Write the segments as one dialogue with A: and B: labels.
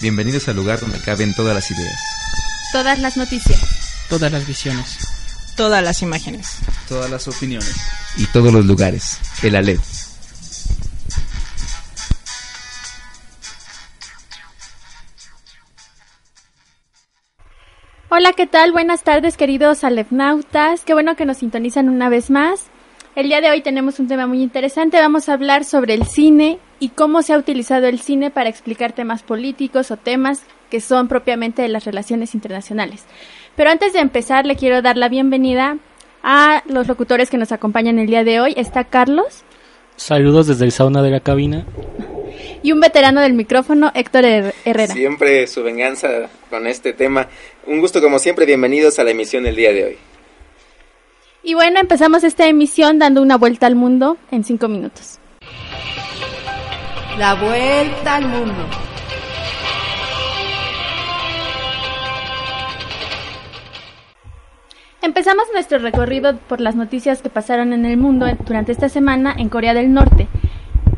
A: Bienvenidos al lugar donde caben todas las ideas.
B: Todas las noticias.
C: Todas las visiones.
D: Todas las imágenes.
E: Todas las opiniones.
A: Y todos los lugares. El Alep.
B: Hola, ¿qué tal? Buenas tardes, queridos alepnautas. Qué bueno que nos sintonizan una vez más. El día de hoy tenemos un tema muy interesante. Vamos a hablar sobre el cine y cómo se ha utilizado el cine para explicar temas políticos o temas que son propiamente de las relaciones internacionales. Pero antes de empezar, le quiero dar la bienvenida a los locutores que nos acompañan el día de hoy. Está Carlos.
C: Saludos desde el sauna de la cabina.
B: Y un veterano del micrófono, Héctor Herrera.
F: Siempre su venganza con este tema. Un gusto como siempre, bienvenidos a la emisión del día de hoy.
B: Y bueno, empezamos esta emisión dando una vuelta al mundo en cinco minutos.
D: La vuelta al mundo.
B: Empezamos nuestro recorrido por las noticias que pasaron en el mundo durante esta semana en Corea del Norte,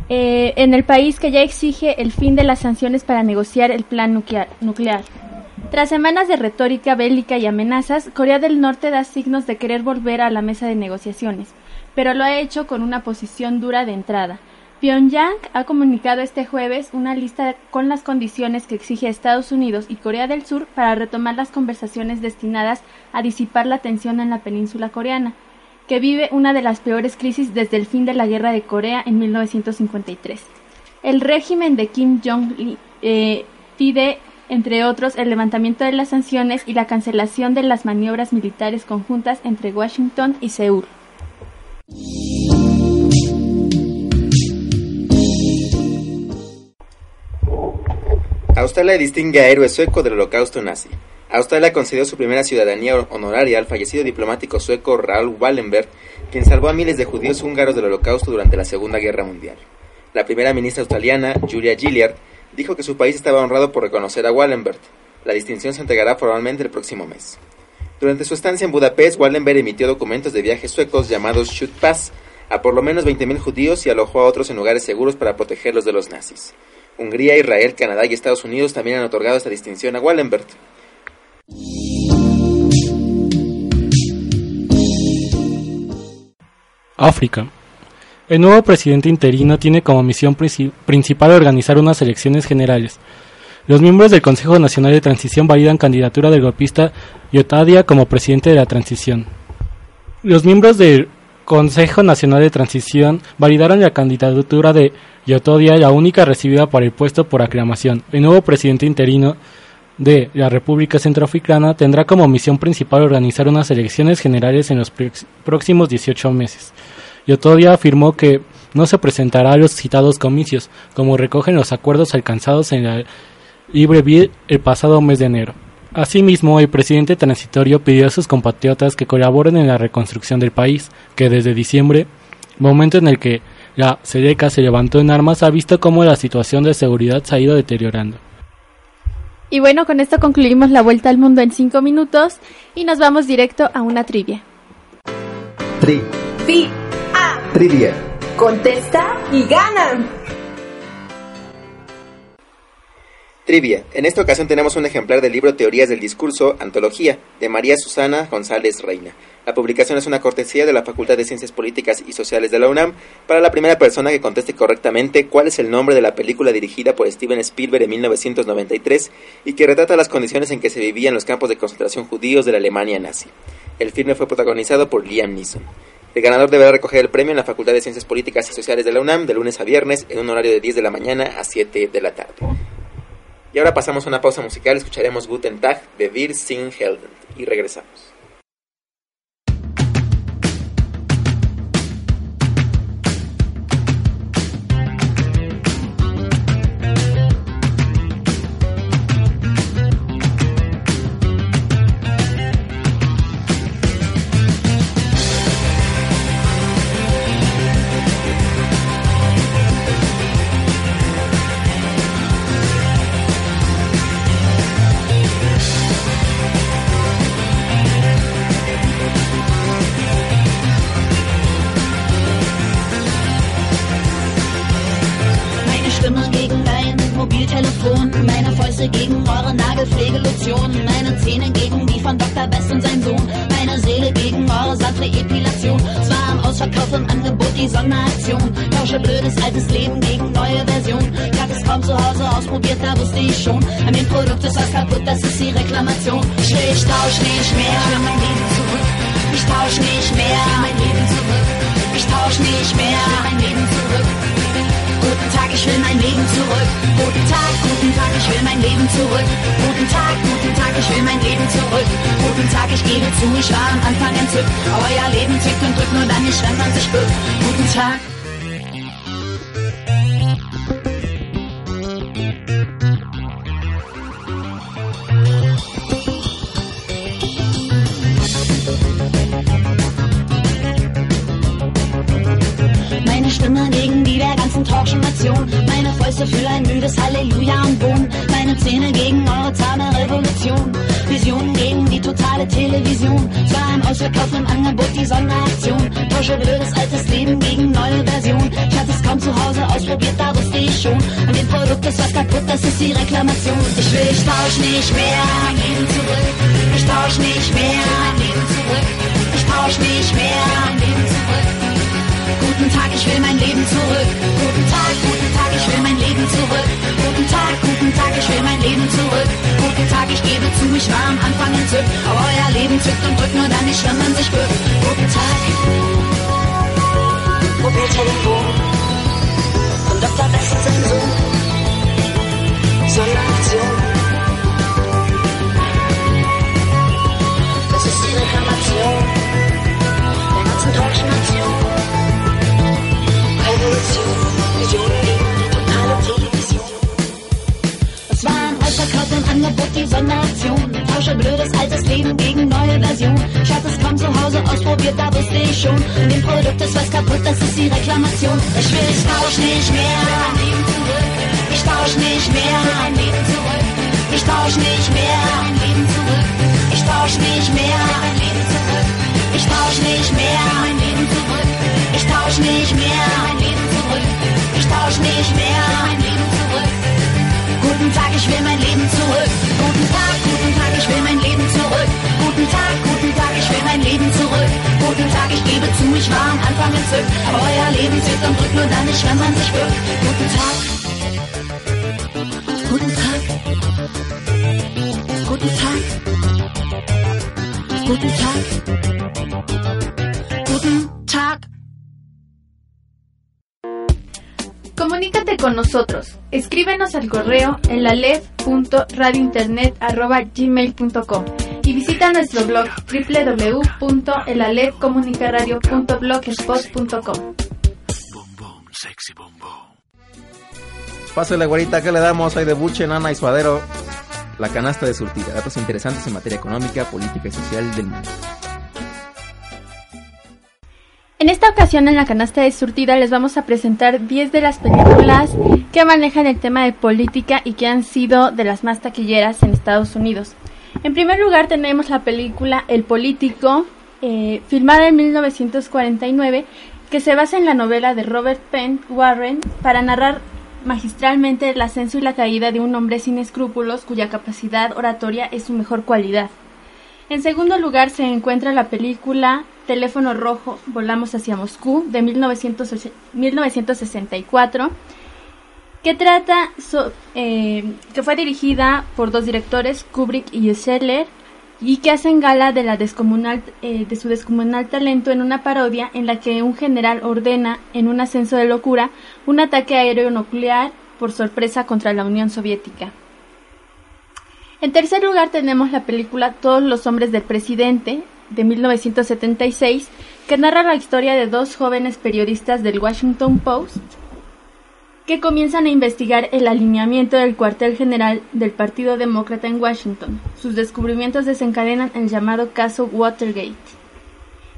B: eh, en el país que ya exige el fin de las sanciones para negociar el plan nuclear. Tras semanas de retórica bélica y amenazas, Corea del Norte da signos de querer volver a la mesa de negociaciones, pero lo ha hecho con una posición dura de entrada. Pyongyang ha comunicado este jueves una lista con las condiciones que exige Estados Unidos y Corea del Sur para retomar las conversaciones destinadas a disipar la tensión en la península coreana, que vive una de las peores crisis desde el fin de la Guerra de Corea en 1953. El régimen de Kim Jong-un eh, pide, entre otros, el levantamiento de las sanciones y la cancelación de las maniobras militares conjuntas entre Washington y Seúl.
F: Australia distingue a héroe sueco del holocausto nazi. Australia concedió su primera ciudadanía honoraria al fallecido diplomático sueco Raoul Wallenberg, quien salvó a miles de judíos húngaros del holocausto durante la Segunda Guerra Mundial. La primera ministra australiana, Julia Gillard, dijo que su país estaba honrado por reconocer a Wallenberg. La distinción se entregará formalmente el próximo mes. Durante su estancia en Budapest, Wallenberg emitió documentos de viajes suecos llamados Shoot Pass a por lo menos 20.000 judíos y alojó a otros en lugares seguros para protegerlos de los nazis. Hungría, Israel, Canadá y Estados Unidos también han otorgado esta distinción a Wallenberg.
C: África. El nuevo presidente interino tiene como misión principal organizar unas elecciones generales. Los miembros del Consejo Nacional de Transición validan candidatura del golpista Yotadia como presidente de la transición. Los miembros del Consejo Nacional de Transición validaron la candidatura de Yotodia, la única recibida para el puesto por aclamación. El nuevo presidente interino de la República Centroafricana tendrá como misión principal organizar unas elecciones generales en los próximos 18 meses. Yotodia afirmó que no se presentará a los citados comicios, como recogen los acuerdos alcanzados en la Libreville el pasado mes de enero. Asimismo, el presidente transitorio pidió a sus compatriotas que colaboren en la reconstrucción del país, que desde diciembre, momento en el que la SEDECA se levantó en armas, ha visto cómo la situación de seguridad se ha ido deteriorando.
B: Y bueno, con esto concluimos la vuelta al mundo en cinco minutos y nos vamos directo a una trivia.
G: Tri.
D: Fi.
G: Trivia.
D: Contesta y gana.
F: Trivia. En esta ocasión tenemos un ejemplar del libro Teorías del Discurso, Antología, de María Susana González Reina. La publicación es una cortesía de la Facultad de Ciencias Políticas y Sociales de la UNAM para la primera persona que conteste correctamente cuál es el nombre de la película dirigida por Steven Spielberg en 1993 y que retrata las condiciones en que se vivían los campos de concentración judíos de la Alemania nazi. El filme fue protagonizado por Liam Neeson. El ganador deberá recoger el premio en la Facultad de Ciencias Políticas y Sociales de la UNAM de lunes a viernes en un horario de 10 de la mañana a 7 de la tarde. Y ahora pasamos a una pausa musical, escucharemos Guten Tag de Wir sind Helden y regresamos.
H: Ich schon, an dem Produkt ist was kaputt, das ist die Reklamation. Ich will, ich tausch nicht mehr, ich will mein Leben zurück. Ich tausch nicht mehr, ich will mein Leben zurück. Ich tausch nicht mehr, ich will mein Leben zurück. Guten Tag, ich will mein Leben zurück. Guten Tag, guten Tag, ich will mein Leben zurück. Guten Tag, guten Tag, ich will mein Leben zurück. Guten Tag, ich gebe zu, ich war am Anfang entzückt. Euer Leben tickt und drückt nur dann nicht, wenn man sich bückt. Guten Tag. Will, ich nicht mehr. Mein Leben zurück. Ich tausch nicht mehr. Mein Leben zurück. Ich tausch nicht mehr. Mein Leben zurück. Guten Tag, ich will mein Leben zurück. Guten Tag, guten Tag, ich will mein Leben zurück. Guten Tag, guten Tag, ich will mein Leben zurück. Guten Tag, ich gebe zu, ich war am Anfang entzückt. Aber euer Leben zückt und drückt nur dann nicht, wenn man sich bückt. Guten Tag. Mobiltelefon. Und sein Sohn. Sonderaktion. Das ist die Reklamation der ganzen deutschen Nation. Revolution, Vision gegen die totale Television. Es war ein Ausverkauf im Angebot, die Sonderaktion. Tausche blödes altes Leben gegen neue Version. Ich hatte es kaum zu Hause ausprobiert, da wusste ich schon. In dem Produkt ist was kaputt, das ist die Reklamation. Ich will, ich tausch nicht mehr. Ich tausch nicht mehr. Ich tausch nicht mehr. Tausch nicht mehr. Mein Leben zurück. Ich tausch nicht mehr. Mein Leben zurück. Ich tausch nicht mehr. Mein Leben zurück. Ich tausch nicht mehr. Mein Leben zurück. Guten Tag, ich will mein Leben zurück. Guten Tag, guten Tag, ich will mein Leben zurück. Guten Tag, guten Tag, ich will mein Leben zurück. Guten Tag, ich gebe zu, ich war am Anfang entzückt. Aber euer Leben zählt und drückt nur dann nicht, wenn man sich bückt. Guten Tag. Guten Tag. Guten Tag. Guten Tag. Guten Tag.
B: Comunícate con nosotros. Escríbenos al correo en la y visita nuestro blog www.elalevcomunicaradio.blogspot.com.
F: Pásale, güerita, ¿qué le damos? Hay de buche, nana y suadero. La canasta de surtida. Datos interesantes en materia económica, política y social del mundo.
B: En esta ocasión en la canasta de surtida les vamos a presentar 10 de las películas que manejan el tema de política y que han sido de las más taquilleras en Estados Unidos. En primer lugar tenemos la película El Político, eh, filmada en 1949, que se basa en la novela de Robert Penn Warren para narrar magistralmente el ascenso y la caída de un hombre sin escrúpulos cuya capacidad oratoria es su mejor cualidad. En segundo lugar se encuentra la película Teléfono Rojo, Volamos hacia Moscú, de 1908 1964, que trata, eh, que fue dirigida por dos directores, Kubrick y Scheller, y que hacen gala de, la descomunal, eh, de su descomunal talento en una parodia en la que un general ordena, en un ascenso de locura, un ataque aéreo nuclear por sorpresa contra la Unión Soviética. En tercer lugar tenemos la película Todos los hombres del presidente de 1976, que narra la historia de dos jóvenes periodistas del Washington Post que comienzan a investigar el alineamiento del cuartel general del Partido Demócrata en Washington. Sus descubrimientos desencadenan el llamado caso Watergate.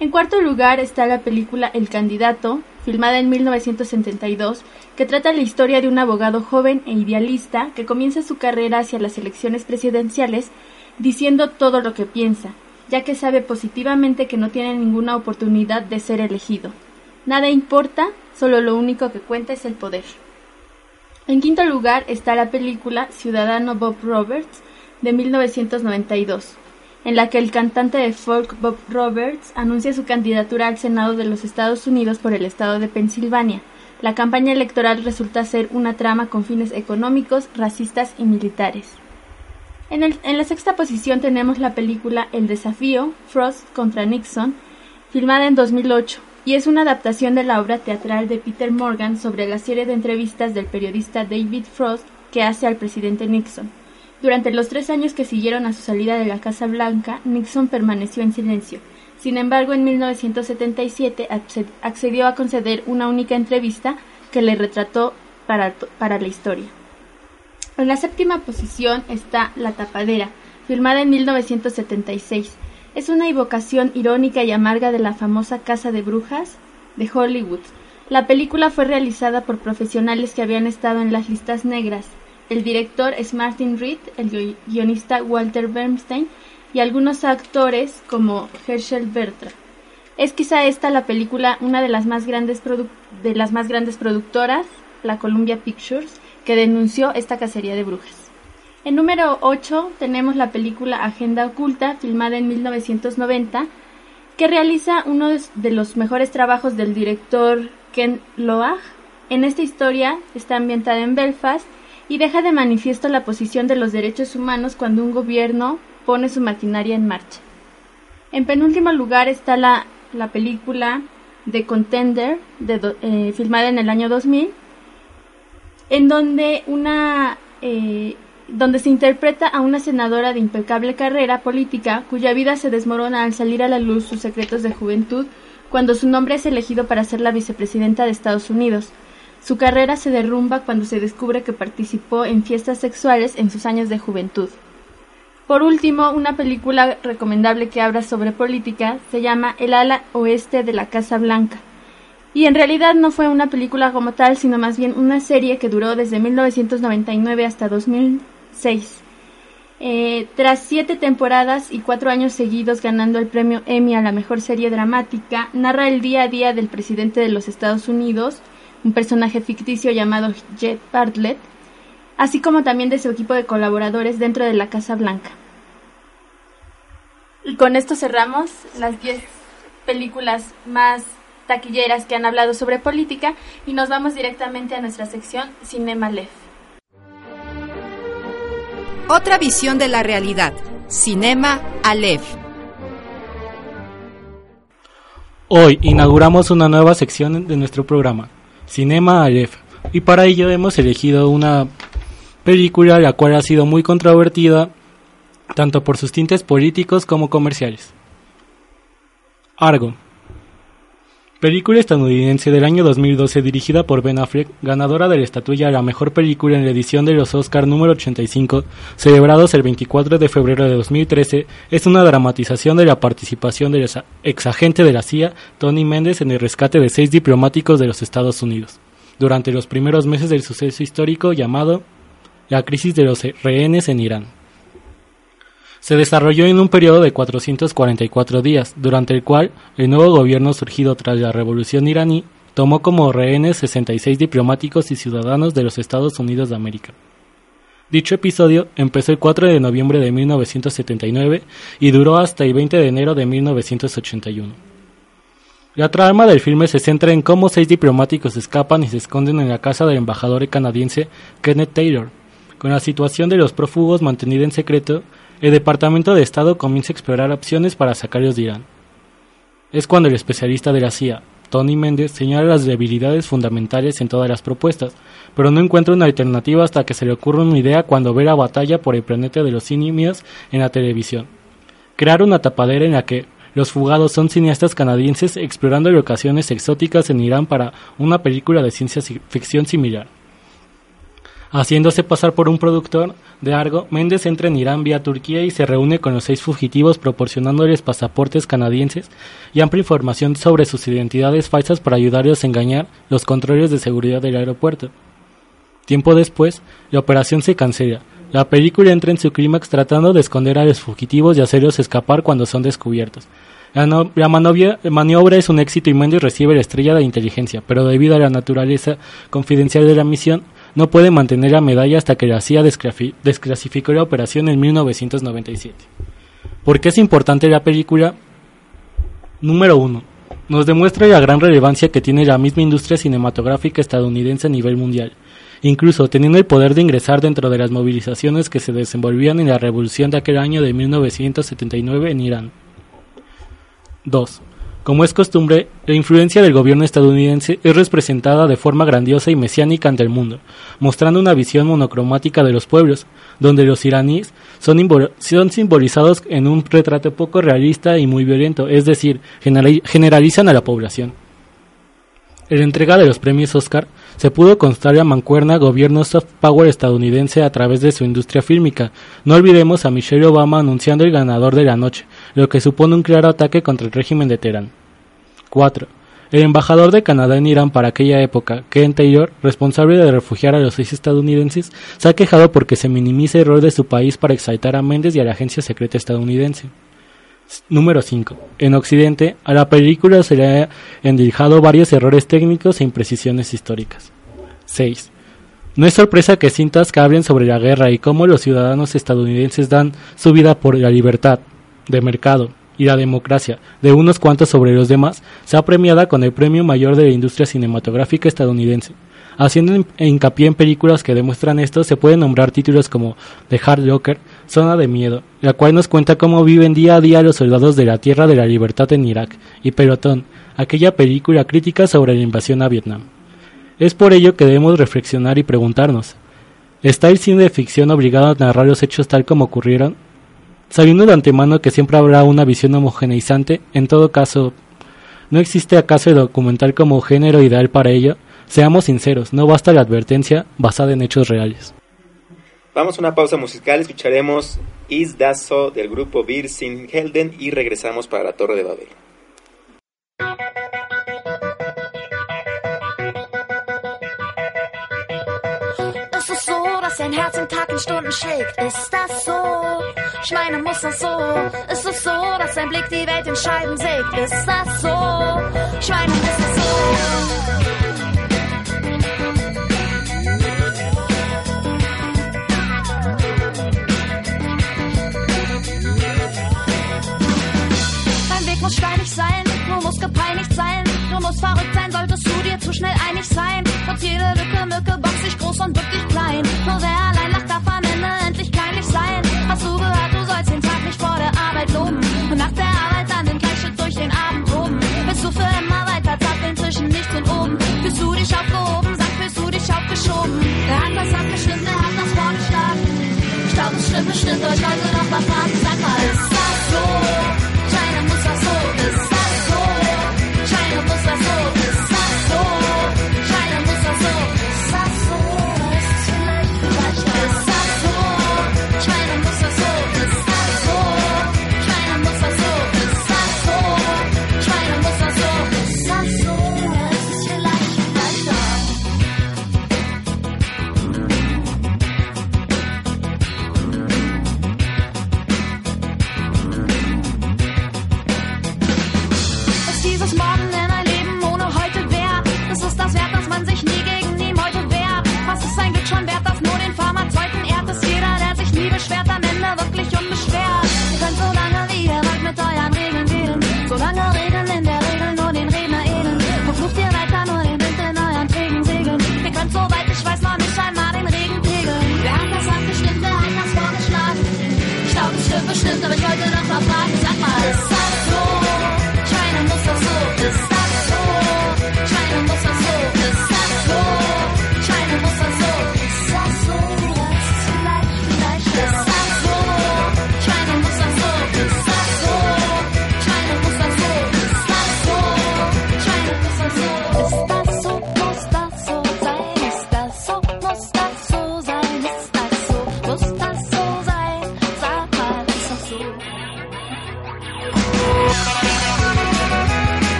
B: En cuarto lugar está la película El candidato, filmada en 1972, que trata la historia de un abogado joven e idealista que comienza su carrera hacia las elecciones presidenciales diciendo todo lo que piensa, ya que sabe positivamente que no tiene ninguna oportunidad de ser elegido. Nada importa, solo lo único que cuenta es el poder. En quinto lugar está la película Ciudadano Bob Roberts de 1992, en la que el cantante de folk Bob Roberts anuncia su candidatura al Senado de los Estados Unidos por el estado de Pensilvania. La campaña electoral resulta ser una trama con fines económicos, racistas y militares. En, el- en la sexta posición tenemos la película El desafío, Frost contra Nixon, filmada en 2008, y es una adaptación de la obra teatral de Peter Morgan sobre la serie de entrevistas del periodista David Frost que hace al presidente Nixon. Durante los tres años que siguieron a su salida de la Casa Blanca, Nixon permaneció en silencio. Sin embargo, en 1977 acce- accedió a conceder una única entrevista que le retrató para, para la historia. En la séptima posición está La Tapadera, filmada en 1976. Es una evocación irónica y amarga de la famosa Casa de Brujas de Hollywood. La película fue realizada por profesionales que habían estado en las listas negras. El director es Martin Reed, el gui- guionista Walter Bernstein y algunos actores como Herschel Bertra. Es quizá esta la película una de las más grandes de las más grandes productoras, la Columbia Pictures, que denunció esta cacería de brujas. En número 8 tenemos la película Agenda Oculta, filmada en 1990, que realiza uno de- los mejores trabajos del director Ken Loach. En esta historia está ambientada en Belfast y deja de manifiesto la posición de los derechos humanos cuando un gobierno pone su maquinaria en marcha. En penúltimo lugar está la, la película The Contender, eh, filmada en el año 2000, en donde una eh, donde se interpreta a una senadora de impecable carrera política cuya vida se desmorona al salir a la luz sus secretos de juventud cuando su nombre es elegido para ser la vicepresidenta de Estados Unidos. Su carrera se derrumba cuando se descubre que participó en fiestas sexuales en sus años de juventud. Por último, una película recomendable que habla sobre política se llama El ala oeste de la Casa Blanca. Y en realidad no fue una película como tal, sino más bien una serie que duró desde 1999 hasta 2006. Eh, tras siete temporadas y cuatro años seguidos ganando el premio Emmy a la mejor serie dramática, narra el día a día del presidente de los Estados Unidos, un personaje ficticio llamado Jet Bartlett, así como también de su equipo de colaboradores dentro de la Casa Blanca. Y con esto cerramos las 10 películas más taquilleras que han hablado sobre política y nos vamos directamente a nuestra sección Cinema Lef.
I: Otra visión de la realidad. Cinema Aleph.
C: Hoy inauguramos una nueva sección de nuestro programa, Cinema Aleph, y para ello hemos elegido una película la cual ha sido muy controvertida tanto por sus tintes políticos como comerciales. Argo. Película estadounidense del año 2012 dirigida por Ben Affleck, ganadora de la estatuilla a la mejor película en la edición de los Oscar número 85, celebrados el 24 de febrero de 2013, es una dramatización de la participación del ex- exagente de la CIA, Tony Méndez, en el rescate de seis diplomáticos de los Estados Unidos, durante los primeros meses del suceso histórico llamado la crisis de los rehenes en Irán se desarrolló en un periodo de 444 días, durante el cual el nuevo gobierno surgido tras la revolución iraní tomó como rehenes 66 diplomáticos y ciudadanos de los Estados Unidos de América. Dicho episodio empezó el 4 de noviembre de 1979 y duró hasta el 20 de enero de 1981. La trama del filme se centra en cómo seis diplomáticos escapan y se esconden en la casa del embajador canadiense Kenneth Taylor. Con la situación de los prófugos mantenida en secreto, el Departamento de Estado comienza a explorar opciones para sacarlos de Irán. Es cuando el especialista de la CIA, Tony Méndez, señala las debilidades fundamentales en todas las propuestas, pero no encuentra una alternativa hasta que se le ocurre una idea cuando ve la batalla por el planeta de los simios en la televisión. Crear una tapadera en la que los fugados son cineastas canadienses explorando locaciones exóticas en Irán para una película de ciencia ficción similar. Haciéndose pasar por un productor de Argo, Méndez entra en Irán vía Turquía y se reúne con los seis fugitivos proporcionándoles pasaportes canadienses y amplia información sobre sus identidades falsas para ayudarlos a engañar los controles de seguridad del aeropuerto. Tiempo después, la operación se cancela. La película entra en su clímax tratando de esconder a los fugitivos y hacerlos escapar cuando son descubiertos. La, maniobra es un éxito y Méndez recibe la estrella de inteligencia, pero debido a la naturaleza confidencial de la misión, no puede mantener la medalla hasta que la CIA desclasificó la operación en 1997. ¿Por qué es importante la película? Número 1. Nos demuestra la gran relevancia que tiene la misma industria cinematográfica estadounidense a nivel mundial, incluso teniendo el poder de ingresar dentro de las movilizaciones que se desenvolvían en la revolución de aquel año de 1979 en Irán. 2. Como es costumbre, la influencia del gobierno estadounidense es representada de forma grandiosa y mesiánica ante el mundo, mostrando una visión monocromática de los pueblos, donde los iraníes son, son simbolizados en un retrato poco realista y muy violento, es decir, generali- generalizan a la población. En la entrega de los premios Oscar se pudo constar la mancuerna gobierno soft power estadounidense a través de su industria fílmica. No olvidemos a Michelle Obama anunciando el ganador de la noche, lo que supone un claro ataque contra el régimen de Teherán. 4. El embajador de Canadá en Irán para aquella época, Ken Taylor, responsable de refugiar a los seis estadounidenses, se ha quejado porque se minimiza el rol de su país para exaltar a Méndez y a la agencia secreta estadounidense. Número 5. En Occidente, a la película se le han endilgado varios errores técnicos e imprecisiones históricas. 6. No es sorpresa que cintas que hablen sobre la guerra y cómo los ciudadanos estadounidenses dan su vida por la libertad, de mercado y la democracia de unos cuantos sobre los demás, sea premiada con el premio mayor de la industria cinematográfica estadounidense. Haciendo hin- hincapié en películas que demuestran esto, se pueden nombrar títulos como The Hard Locker, Zona de Miedo, la cual nos cuenta cómo viven día a día los soldados de la Tierra de la Libertad en Irak, y Pelotón, aquella película crítica sobre la invasión a Vietnam. Es por ello que debemos reflexionar y preguntarnos, ¿está el cine de ficción obligado a narrar los hechos tal como ocurrieron? Sabiendo de antemano que siempre habrá una visión homogeneizante, en todo caso, ¿no existe acaso el documental como género ideal para ello? Seamos sinceros, no basta la advertencia basada en hechos reales.
F: Vamos a una pausa musical, escucharemos Is Das So del grupo Sin Helden y regresamos para la Torre de Babel.
J: Dein Herz im Tag in Stunden schlägt? Ist das so? Schweine muss das so. Ist es so, dass dein Blick die Welt in Scheiben sägt? Ist das so? Schweine muss das so. Muss steinig sein, du musst gepeinigt sein, du musst verrückt sein, solltest du dir zu schnell einig sein. Trotz jede Lücke, Mücke, box dich groß und bück dich klein. Wer allein lacht, darf am Ende endlich kleinlich sein. Hast du gehört, du sollst den Tag nicht vor der Arbeit loben und nach der Arbeit dann den Gleichschritt durch den Abend toben. Willst du für immer weiter zappeln zwischen nichts und oben? Fühlst du dich aufgehoben, sag, fühlst du dich aufgeschoben? Der hat was abgestimmt, der hat nach vorne stark. Ich glaub, es stimmt bestimmt, euch Leute noch mal fragen, sag mal, ist das so?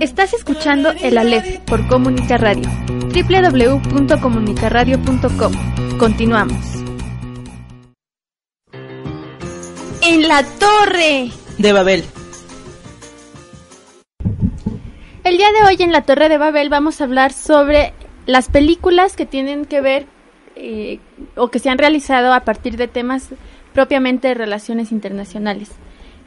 B: Estás escuchando El Aleph por Comunica Radio. www.comunicaradio.com. Continuamos. En la torre
D: de Babel.
B: El día de hoy en la Torre de Babel vamos a hablar sobre las películas que tienen que ver eh, o que se han realizado a partir de temas propiamente de relaciones internacionales.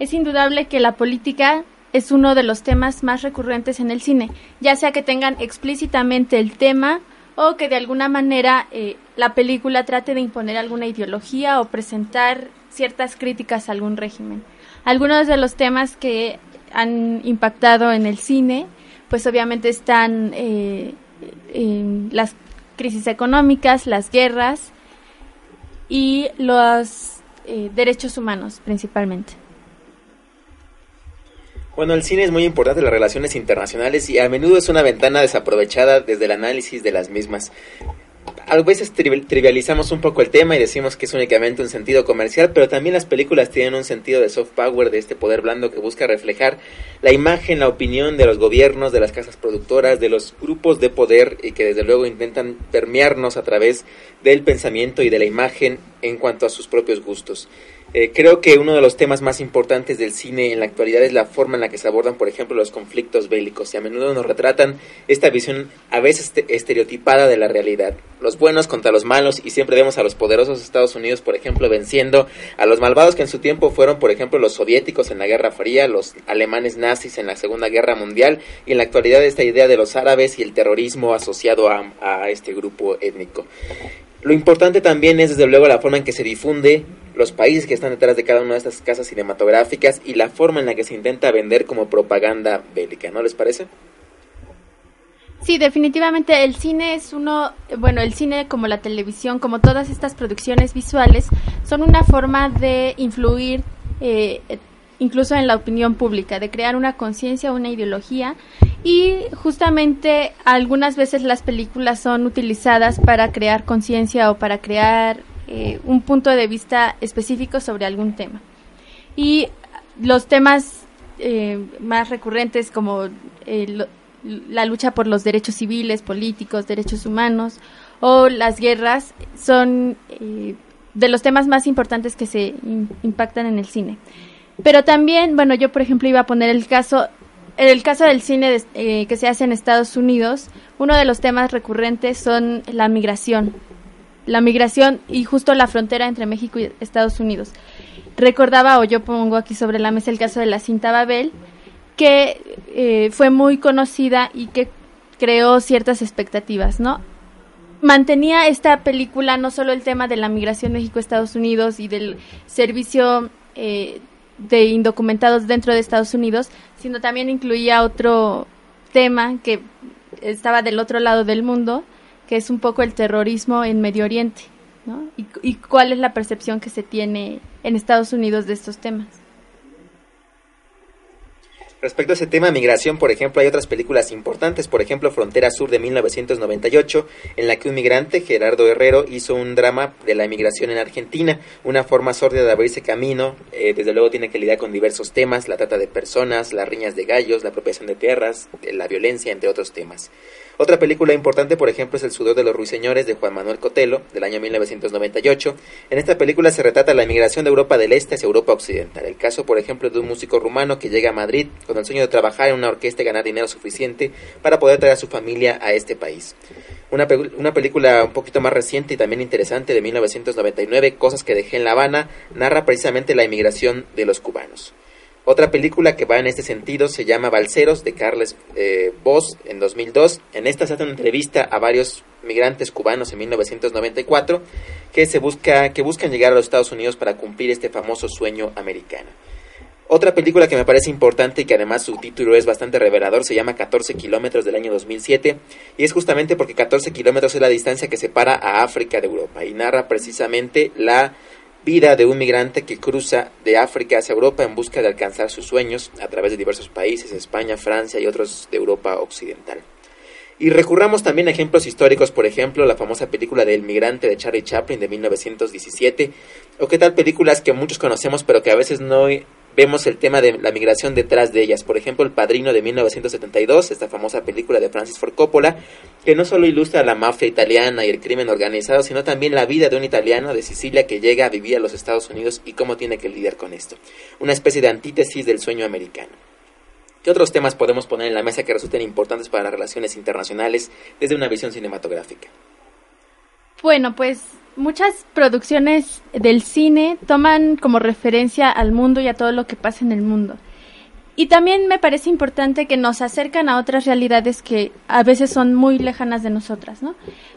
B: Es indudable que la política es uno de los temas más recurrentes en el cine, ya sea que tengan explícitamente el tema o que de alguna manera eh, la película trate de imponer alguna ideología o presentar ciertas críticas a algún régimen. Algunos de los temas que han impactado en el cine pues obviamente están eh, las crisis económicas, las guerras y los eh, derechos humanos principalmente.
F: Bueno, el cine es muy importante en las relaciones internacionales y a menudo es una ventana desaprovechada desde el análisis de las mismas a veces trivializamos un poco el tema y decimos que es únicamente un sentido comercial, pero también las películas tienen un sentido de soft power, de este poder blando que busca reflejar la imagen, la opinión de los gobiernos, de las casas productoras, de los grupos de poder y que desde luego intentan permearnos a través del pensamiento y de la imagen en cuanto a sus propios gustos. Eh, creo que uno de los temas más importantes del cine en la actualidad es la forma en la que se abordan, por ejemplo, los conflictos bélicos y a menudo nos retratan esta visión a veces estereotipada de la realidad. Los buenos contra los malos y siempre vemos a los poderosos Estados Unidos, por ejemplo, venciendo a los malvados que en su tiempo fueron, por ejemplo, los soviéticos en la Guerra Fría, los alemanes nazis en la Segunda Guerra Mundial y en la actualidad esta idea de los árabes y el terrorismo asociado a este grupo étnico. Lo importante también es desde luego la forma en que se difunde, los países que están detrás de cada una de estas casas cinematográficas y la forma en la que se intenta vender como propaganda bélica, ¿no les parece?
B: Sí, definitivamente el cine es uno, bueno, el cine como la televisión, como todas estas producciones visuales, son una forma de influir eh, incluso en la opinión pública, de crear una conciencia, una ideología y justamente algunas veces las películas son utilizadas para crear conciencia o para crear eh, un punto de vista específico sobre algún tema. Y los temas eh, más recurrentes como eh, la lucha por los derechos civiles, políticos, derechos humanos o las guerras son de los temas más importantes que se impactan en el cine. Pero también, bueno, yo por ejemplo iba a poner el caso, el caso del cine eh, que se hace en Estados Unidos, uno de los temas recurrentes son la migración, la migración y justo la frontera entre México y Estados Unidos. Recordaba, o yo pongo aquí sobre la mesa el caso de la cinta Babel, que eh, fue muy conocida y que creó ciertas expectativas, ¿no? Mantenía esta película no solo el tema de la migración México-Estados Unidos y del servicio eh, de indocumentados dentro de Estados Unidos, sino también incluía otro tema que estaba del otro lado del mundo, que es un poco el terrorismo en Medio Oriente, ¿no? Y, y cuál es la percepción que se tiene en Estados Unidos de estos temas.
F: Respecto a ese tema migración, por ejemplo, hay otras películas importantes, por ejemplo, Frontera Sur de 1998, en la que un migrante, Gerardo Herrero, hizo un drama de la inmigración en Argentina, una forma sórdida de abrirse camino, eh, desde luego tiene que lidiar con diversos temas, la trata de personas, las riñas de gallos, la apropiación de tierras, la violencia, entre otros temas. Otra película importante, por ejemplo, es El sudor de los ruiseñores de Juan Manuel Cotelo, del año 1998. En esta película se retrata la inmigración de Europa del Este hacia Europa Occidental. El caso, por ejemplo, de un músico rumano que llega a Madrid con el sueño de trabajar en una orquesta y ganar dinero suficiente para poder traer a su familia a este país. Una, una, película un poquito más reciente y también interesante de 1999, Cosas que dejé en La Habana, narra precisamente la inmigración de los cubanos. Otra película que va en este sentido se llama Balseros de Carles eh, en 2002. En esta se hace una entrevista a varios migrantes cubanos en 1994 que, se busca, que buscan llegar a los Estados Unidos para cumplir este famoso sueño americano. Otra película que me parece importante y que además su título es bastante revelador se llama 14 kilómetros del año 2007 y es justamente porque 14 kilómetros es la distancia que separa a África de Europa y narra precisamente la vida de un migrante que cruza de África hacia Europa en busca de alcanzar sus sueños a través de diversos países, España, Francia y otros de Europa Occidental. Y recurramos también a ejemplos históricos, por ejemplo, la famosa película de El migrante de Charlie Chaplin de 1917, o qué tal películas que muchos conocemos pero que a veces no vemos el tema de la migración detrás de ellas. Por ejemplo, El Padrino de 1972, esta famosa película de Francis Ford Coppola, que no solo ilustra la mafia italiana y el crimen organizado, sino también la vida de un italiano de Sicilia que llega a vivir a los Estados Unidos y cómo tiene que lidiar con esto. Una especie de antítesis del sueño americano. ¿Qué otros temas podemos poner en la mesa que resulten importantes para las relaciones internacionales desde una visión cinematográfica?
B: Bueno, pues muchas producciones del cine toman como referencia al mundo y a todo lo que pasa en el mundo. Y también me parece importante que nos acercan a otras realidades que a veces son muy lejanas de nosotras, ¿no?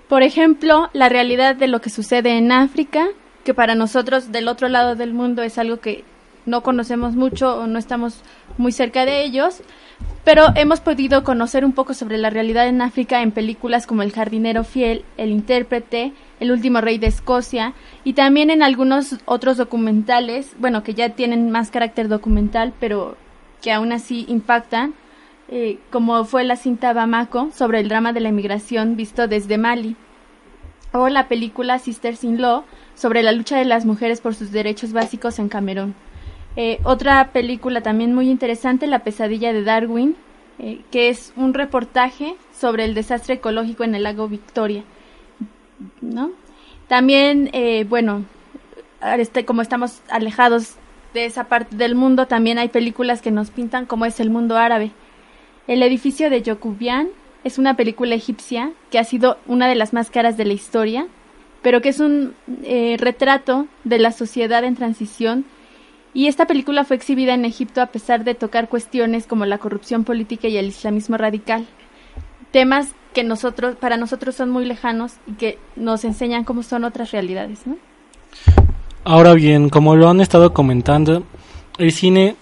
B: Por ejemplo, la realidad de lo que sucede en África, que para nosotros del otro lado del mundo es algo que no conocemos mucho o no estamos muy cerca de ellos, pero hemos podido conocer un poco sobre la realidad en África en películas como El jardinero fiel, El intérprete, El último rey de Escocia y también en algunos otros documentales, bueno, que ya tienen más carácter documental, pero que aún así impactan, eh, como fue la cinta Bamako sobre el drama de la inmigración visto desde Mali, o la película Sisters in Law sobre la lucha de las mujeres por sus derechos básicos en Camerún. Eh, otra película también muy interesante, La pesadilla de Darwin, eh, que es un reportaje sobre el desastre ecológico en el lago Victoria. ¿no? También, eh, bueno, este, como estamos alejados de esa parte del mundo, también hay películas que nos pintan como es el mundo árabe. El edificio de Yokubian es una película egipcia que ha sido una de las más caras de la historia, pero que es un retrato de la sociedad en transición y esta película fue exhibida en Egipto a pesar de tocar cuestiones como la corrupción política y el islamismo radical, temas que nosotros para nosotros son muy lejanos y que nos enseñan cómo son otras realidades, ¿no?
C: Ahora bien, como lo han estado comentando, el cine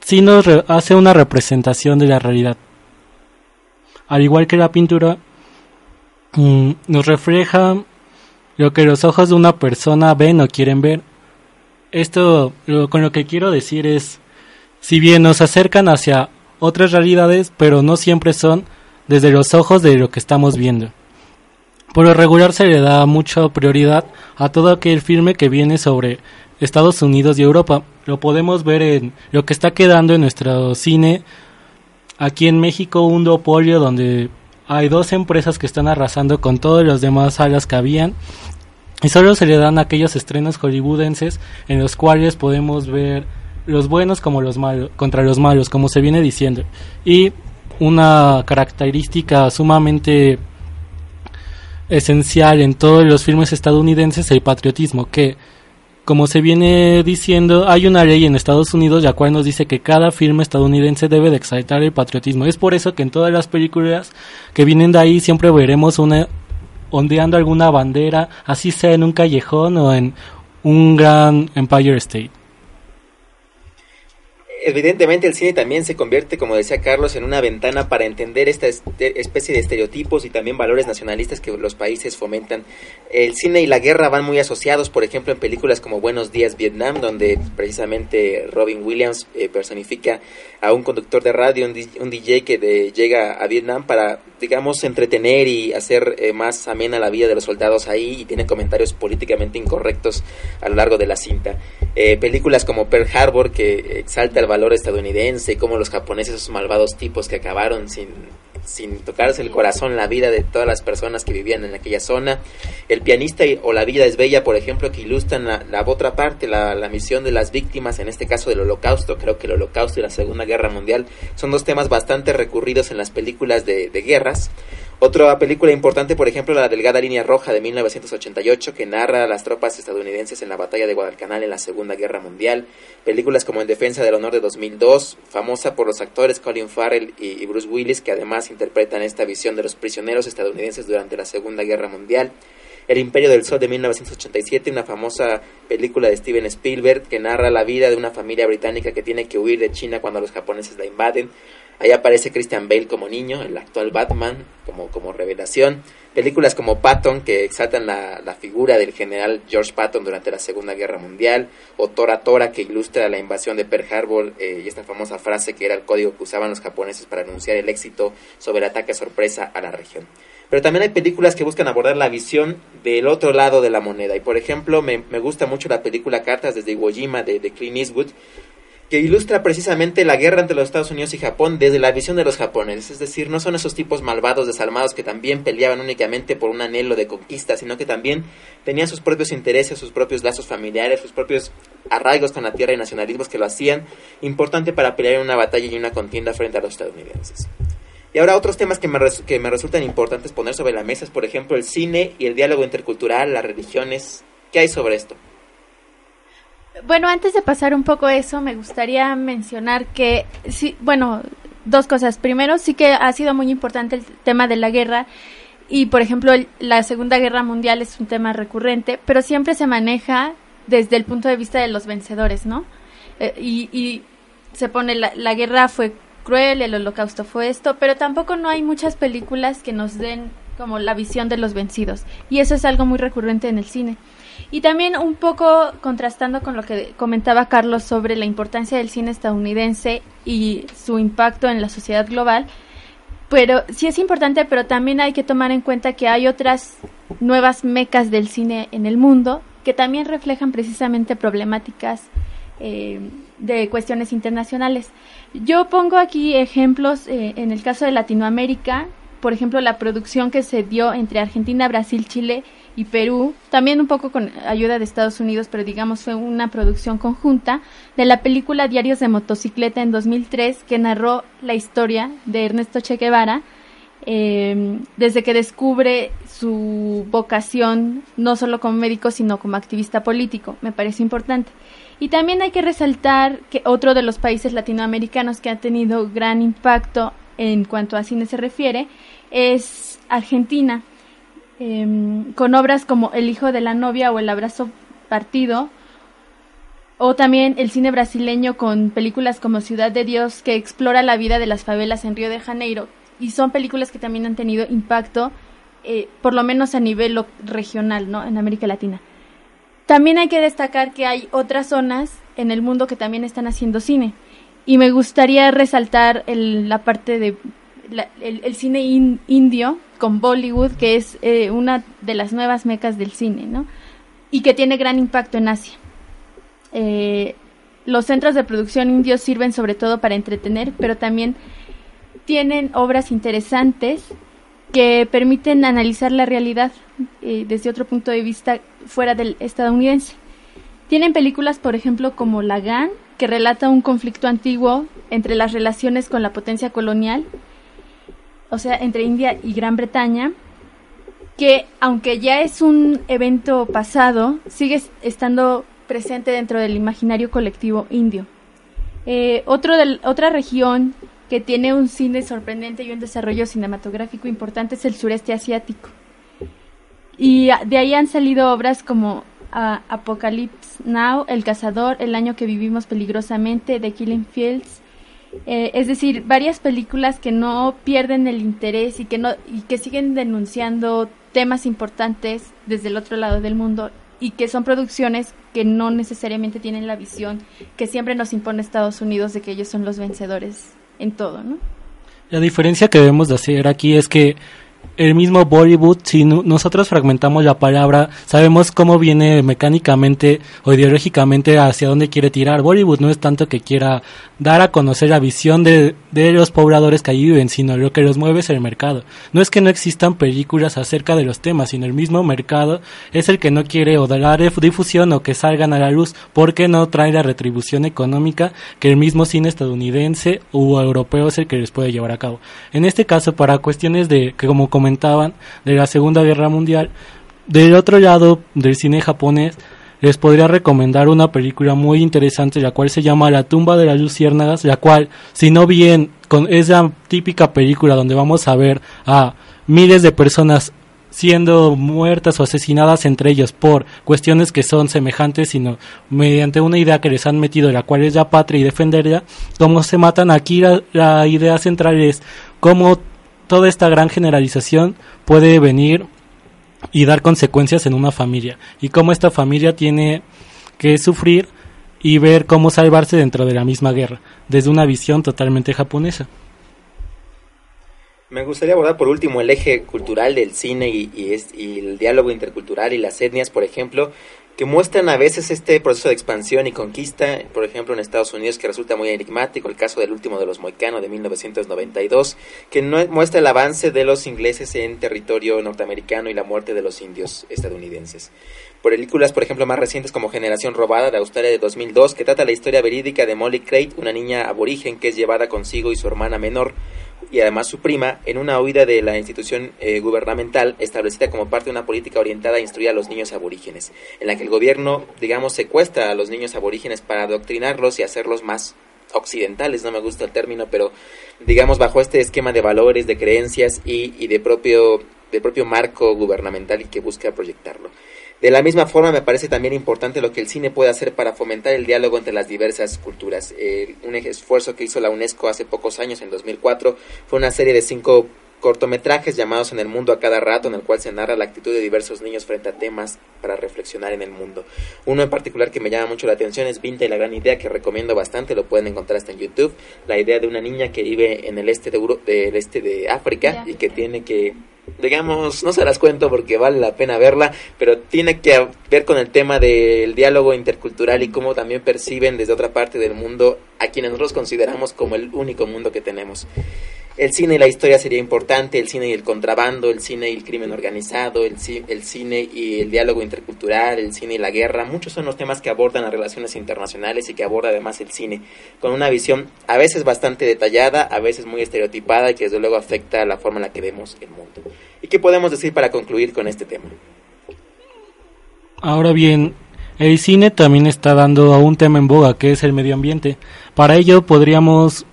C: sí nos hace una representación de la realidad. Al igual que la pintura, mm, nos refleja lo que los ojos de una persona ven o quieren ver esto con lo que quiero decir es, si bien nos acercan hacia otras realidades, pero no siempre son desde los ojos de lo que estamos viendo. Por lo regular se le da mucha prioridad a todo aquel filme que viene sobre Estados Unidos y Europa. Lo podemos ver en lo que está quedando en nuestro cine. Aquí en México un duopolio donde hay dos empresas que están arrasando con todas las demás salas que habían y solo se le dan aquellos estrenos hollywoodenses en los cuales podemos ver los buenos como los malos contra los malos como se viene diciendo y una característica sumamente esencial en todos los filmes estadounidenses el patriotismo que como se viene diciendo, hay una ley en Estados Unidos la cual nos dice que cada filme estadounidense debe de exaltar el patriotismo. Es por eso que en todas las películas que vienen de ahí siempre veremos una ondeando alguna bandera, así sea en un callejón o en un gran Empire State
F: evidentemente el cine también se convierte, como decía Carlos, en una ventana para entender esta especie de estereotipos y también valores nacionalistas que los países fomentan. El cine y la guerra van muy asociados, por ejemplo, en películas como Buenos Días Vietnam, donde precisamente Robin Williams eh, personifica a un conductor de radio, un, DJ que llega a Vietnam para, digamos, entretener y hacer eh, más amena la vida de los soldados ahí y tiene comentarios políticamente incorrectos a lo largo de la cinta. Eh, películas como Pearl Harbor, que exalta el valor estadounidense y cómo los japoneses, esos malvados tipos que acabaron sin, sin tocarse el corazón la vida de todas las personas que vivían en aquella zona. El pianista o La vida es bella, por ejemplo, que ilustran la, otra parte, la, misión de las víctimas, en este caso del holocausto. Creo que el holocausto y la Segunda Guerra Mundial son dos temas bastante recurridos en las películas de, de guerras. Otra película importante, por ejemplo, La Delgada Línea Roja de 1988, que narra a las tropas estadounidenses en la batalla de Guadalcanal en la Segunda Guerra Mundial. Películas como En Defensa del Honor de 2002, famosa por los actores Colin Farrell y Bruce Willis, que además interpretan esta visión de los prisioneros estadounidenses durante la Segunda Guerra Mundial. El Imperio del Sol de 1987, una famosa película de Steven Spielberg que narra la vida de una familia británica que tiene que huir de China cuando los japoneses la invaden. Ahí aparece Christian Bale como niño, el actual Batman, como, como revelación. Películas como Patton, que exaltan la, la, figura del general George Patton durante la Segunda Guerra Mundial. O Tora Tora, que ilustra la invasión de Pearl Harbor eh, y esta famosa frase que era el código que usaban los japoneses para anunciar el éxito sobre el ataque sorpresa a la región. Pero también hay películas que buscan abordar la visión del otro lado de la moneda. Y por ejemplo, me, me gusta mucho la película Cartas desde Iwo Jima de, de Clint Eastwood que ilustra precisamente la guerra entre los Estados Unidos y Japón desde la visión de los japoneses, es decir, no son esos tipos malvados, desalmados que también peleaban únicamente por un anhelo de conquista, sino que también tenían sus propios intereses, sus propios lazos familiares, sus propios arraigos con la tierra y nacionalismos que lo hacían importante para pelear en una batalla y una contienda frente a los estadounidenses. Y ahora otros temas que me, que me resultan importantes poner sobre la mesa es, por ejemplo, el cine y el diálogo intercultural, las religiones. ¿Qué hay sobre esto?
B: Bueno, antes de pasar un poco eso, me gustaría mencionar que, sí, bueno, dos cosas. Primero, sí que ha sido muy importante el tema de la guerra y, por ejemplo, la Segunda Guerra Mundial es un tema recurrente, pero siempre se maneja desde el punto de vista de los vencedores, ¿no? Eh, y, se pone la, la guerra fue cruel, el holocausto fue esto, pero tampoco no hay muchas películas que nos den como la visión de los vencidos. Y eso es algo muy recurrente en el cine. Y también un poco contrastando con lo que comentaba Carlos sobre la importancia del cine estadounidense y su impacto en la sociedad global, pero sí es importante, pero también hay que tomar en cuenta que hay otras nuevas mecas del cine en el mundo que también reflejan precisamente problemáticas eh, de cuestiones internacionales. Yo pongo aquí ejemplos eh, en el caso de Latinoamérica, por ejemplo, la producción que se dio entre Argentina, Brasil, Chile y Perú, también un poco con ayuda de Estados Unidos, pero digamos fue una producción conjunta de la película Diarios de Motocicleta en 2003, que narró la historia de Ernesto Che Guevara em, desde que descubre su vocación no solo como médico, sino como activista político. Me parece importante. Y también hay que resaltar que otro de los países latinoamericanos que ha tenido gran impacto en cuanto a cine se refiere es Argentina Em, con obras como El hijo de la novia o El abrazo partido, o también el cine brasileño con películas como Ciudad de Dios, que explora la vida de las favelas en Río de Janeiro, y son películas que también han tenido impacto, eh, por lo menos a nivel regional, ¿no? En América Latina. También hay que destacar que hay otras zonas en el mundo que también están haciendo cine. Y me gustaría resaltar la parte de el, cine indio con Bollywood, que es eh, una de las nuevas mecas del cine, ¿no? Y que tiene gran impacto en Asia. Eh, los centros de producción indios sirven sobre todo para entretener, pero también tienen obras interesantes que permiten analizar la realidad eh, desde otro punto de vista fuera del estadounidense. Tienen películas, por ejemplo, como Lagan, que relata un conflicto antiguo entre las relaciones con la potencia colonial o sea, entre India y Gran Bretaña, que aunque ya es un evento pasado, sigue estando presente dentro del imaginario colectivo indio. Eh, otra región que tiene un cine sorprendente y un desarrollo cinematográfico importante es el sureste asiático. Y de ahí han salido obras como uh, Apocalypse Now, El Cazador, El año que vivimos peligrosamente, The Killing Fields, eh, es decir, varias películas que no pierden el interés y que, no, y que siguen denunciando temas importantes desde el otro lado del mundo y que son producciones que no necesariamente tienen la visión que siempre nos impone Estados Unidos de que ellos son los vencedores en todo, ¿no?
C: La diferencia que debemos de hacer aquí es que el mismo Bollywood, si nosotros fragmentamos la palabra, sabemos cómo viene mecánicamente o ideológicamente hacia dónde quiere tirar. Bollywood no es tanto que quiera dar a conocer la visión de, de los pobladores que allí viven, sino lo que los mueve es el mercado. No es que no existan películas acerca de los temas, sino el mismo mercado es el que no quiere o dar difusión o que salgan a la luz porque no trae la retribución económica que el mismo cine estadounidense o europeo es el que les puede llevar a cabo. En este caso, para cuestiones de que como comentaban de la Segunda Guerra Mundial. Del otro lado del cine japonés, les podría recomendar una película muy interesante, la cual se llama La tumba de las luciérnagas, la cual, si no bien, con esa típica película donde vamos a ver a miles de personas siendo muertas o asesinadas entre ellos por cuestiones que son semejantes, sino mediante una idea que les han metido, la cual es la patria y defenderla, como se matan aquí, la, la idea central es cómo toda esta gran generalización puede venir y dar consecuencias en una familia y cómo esta familia tiene que sufrir y ver cómo salvarse dentro de la misma guerra, desde una visión totalmente japonesa.
F: Me gustaría abordar por último el eje cultural del cine y, y, el diálogo intercultural y las etnias, por ejemplo, que muestran a veces este proceso de expansión y conquista, por ejemplo en Estados Unidos, que resulta muy enigmático, el caso del último de los moicanos de 1992, que no, muestra el avance de los ingleses en territorio norteamericano y la muerte de los indios estadounidenses. Películas, por ejemplo, más recientes como Generación Robada de Australia de 2002, que trata la historia verídica de Molly Craig, una niña aborigen que es llevada consigo y su hermana menor y además su prima en una huida de la institución eh, gubernamental establecida como parte de una política orientada a instruir a los niños aborígenes, en la que el gobierno, digamos, secuestra a los niños aborígenes para adoctrinarlos y hacerlos más occidentales, no me gusta el término, pero digamos bajo este esquema de valores, de creencias y, y de propio de propio marco gubernamental y que busca proyectarlo. De la misma forma, me parece también importante lo que el cine puede hacer para fomentar el diálogo entre las diversas culturas. Eh, un esfuerzo que hizo la UNESCO hace pocos años, en 2004, fue una serie de cinco cortometrajes llamados En el mundo a cada rato, en el cual se narra la actitud de diversos niños frente a temas para reflexionar en el mundo. Uno en particular que me llama mucho la atención es Vinta y la gran idea, que recomiendo bastante, lo pueden encontrar hasta en YouTube. La idea de una niña que vive en el este de, Euro del este de África y que tiene que digamos, no se las cuento porque vale la pena verla, pero tiene que ver con el tema del diálogo intercultural y cómo también perciben desde otra parte del mundo a quienes nosotros consideramos como el único mundo que tenemos. El cine y la historia sería importante, el cine y el contrabando, el cine y el crimen organizado, el, el cine y el diálogo intercultural, el cine y la guerra, muchos son los temas que abordan las relaciones internacionales y que aborda además el cine, con una visión a veces bastante detallada, a veces muy estereotipada y que desde luego afecta a la forma en la que vemos el mundo. ¿Y qué podemos decir para concluir con este tema?
C: Ahora bien, el cine también está dando a un tema en boga que es el medio ambiente. Para ello podríamos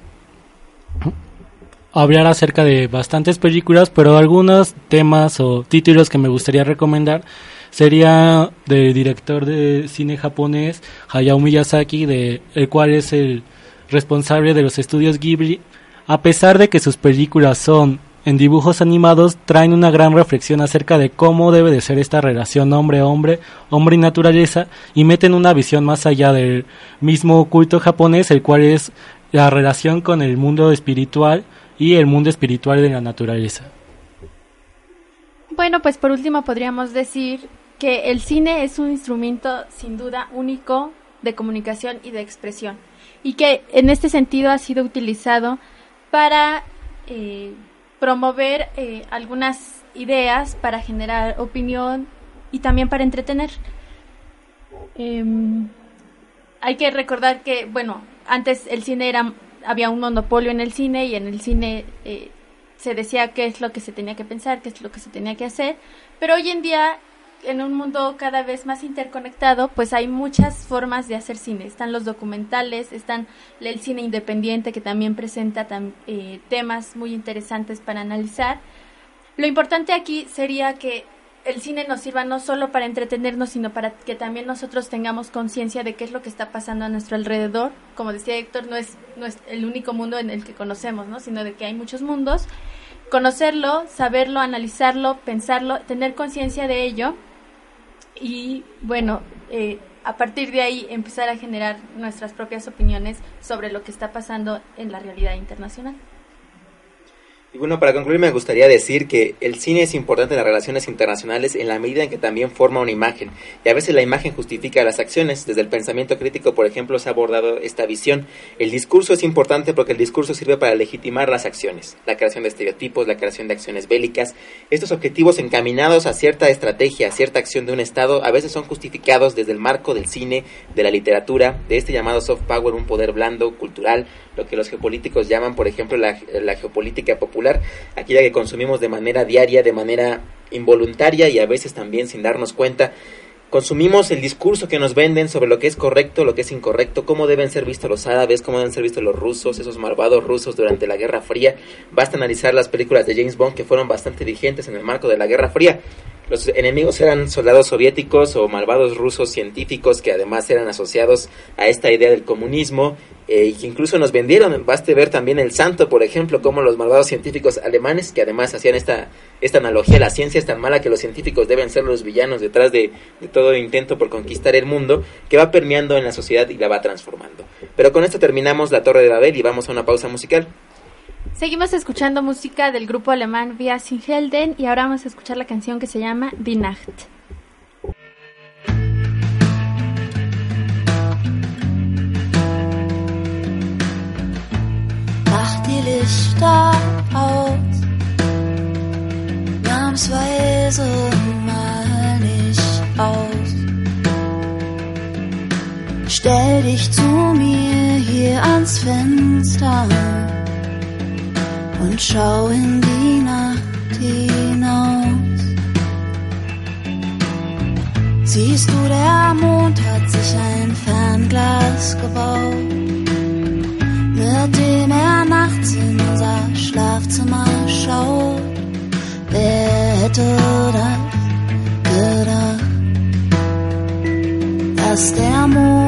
C: hablar acerca de bastantes películas, pero algunos temas o títulos que me gustaría recomendar sería del director de cine japonés Hayao Miyazaki, de el cual es el responsable de los estudios Ghibli. A pesar de que sus películas son en dibujos animados, traen una gran reflexión acerca de cómo debe de ser esta relación hombre-hombre, hombre y naturaleza, y meten una visión más allá del mismo culto japonés, el cual es la relación con el mundo espiritual y el mundo espiritual de la naturaleza.
B: Bueno, pues por último podríamos decir que el cine es un instrumento sin duda único de comunicación y de expresión y que en este sentido ha sido utilizado para eh, promover eh, algunas ideas, para generar opinión y también para entretener. Eh, hay que recordar que, bueno, antes el cine era, había un monopolio en el cine y en el cine eh, se decía qué es lo que se tenía que pensar, qué es lo que se tenía que hacer, pero hoy en día en un mundo cada vez más interconectado, pues hay muchas formas de hacer cine. Están los documentales, están el cine independiente que también presenta eh, temas muy interesantes para analizar. Lo importante aquí sería que el cine nos sirva no solo para entretenernos, sino para que también nosotros tengamos conciencia de qué es lo que está pasando a nuestro alrededor. Como decía Héctor, no es, no es el único mundo en el que conocemos, ¿no? sino de que hay muchos mundos. Conocerlo, saberlo, analizarlo, pensarlo, tener conciencia de ello y bueno, eh, a partir de ahí empezar a generar nuestras propias opiniones sobre lo que está pasando en la realidad internacional.
F: Y bueno, para concluir me gustaría decir que el cine es importante en las relaciones internacionales en la medida en que también forma una imagen. Y a veces la imagen justifica las acciones. Desde el pensamiento crítico, por ejemplo, se ha abordado esta visión. El discurso es importante porque el discurso sirve para legitimar las acciones. La creación de estereotipos, la creación de acciones bélicas. Estos objetivos encaminados a cierta estrategia, a cierta acción de un Estado, a veces son justificados desde el marco del cine, de la literatura, de este llamado soft power, un poder blando, cultural, lo que los geopolíticos llaman, por ejemplo, la, la geopolítica popular aquella que consumimos de manera diaria, de manera involuntaria y a veces también sin darnos cuenta. Consumimos el discurso que nos venden sobre lo que es correcto, lo que es incorrecto, cómo deben ser vistos los árabes, cómo deben ser vistos los rusos, esos malvados rusos durante la Guerra Fría. Basta analizar las películas de James Bond que fueron bastante vigentes en el marco de la Guerra Fría. Los enemigos eran soldados soviéticos o malvados rusos científicos que además eran asociados a esta idea del comunismo eh, y que incluso nos vendieron. Baste ver también el santo, por ejemplo, como los malvados científicos alemanes que además hacían esta, esta analogía. La ciencia es tan mala que los científicos deben ser los villanos detrás de, de todo intento por conquistar el mundo que va permeando en la sociedad y la va transformando. Pero con esto terminamos la Torre de Babel y vamos a una pausa musical.
B: Seguimos escuchando música del grupo alemán Via Singelden y ahora vamos a escuchar la canción que se llama Die Nacht.
E: Mach die Lichter aus, nahmsweise mal nicht aus. Stell dich zu mir hier ans Fenster und schau in die Nacht hinaus. Siehst du, der Mond hat sich ein Fernglas gebaut, mit dem er nachts in unser Schlafzimmer schaut. Wer hätte das gedacht, dass der Mond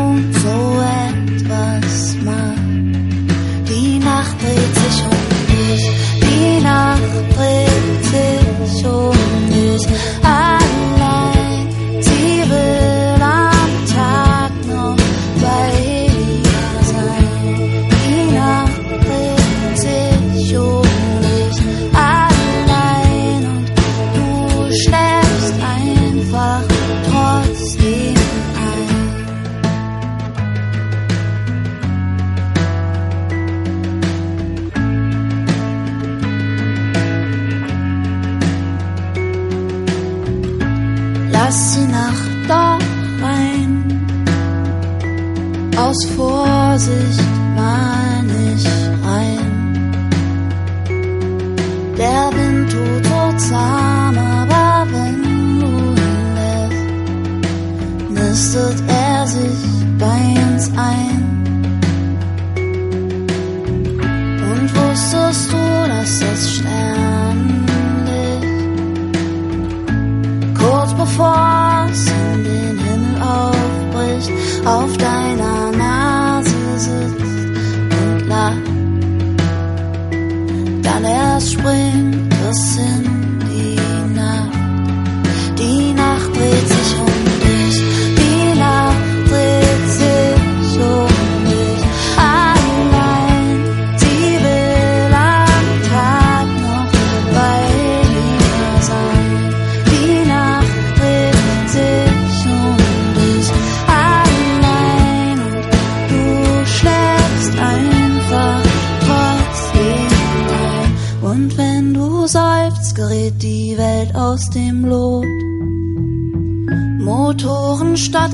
E: swing.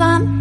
E: olsam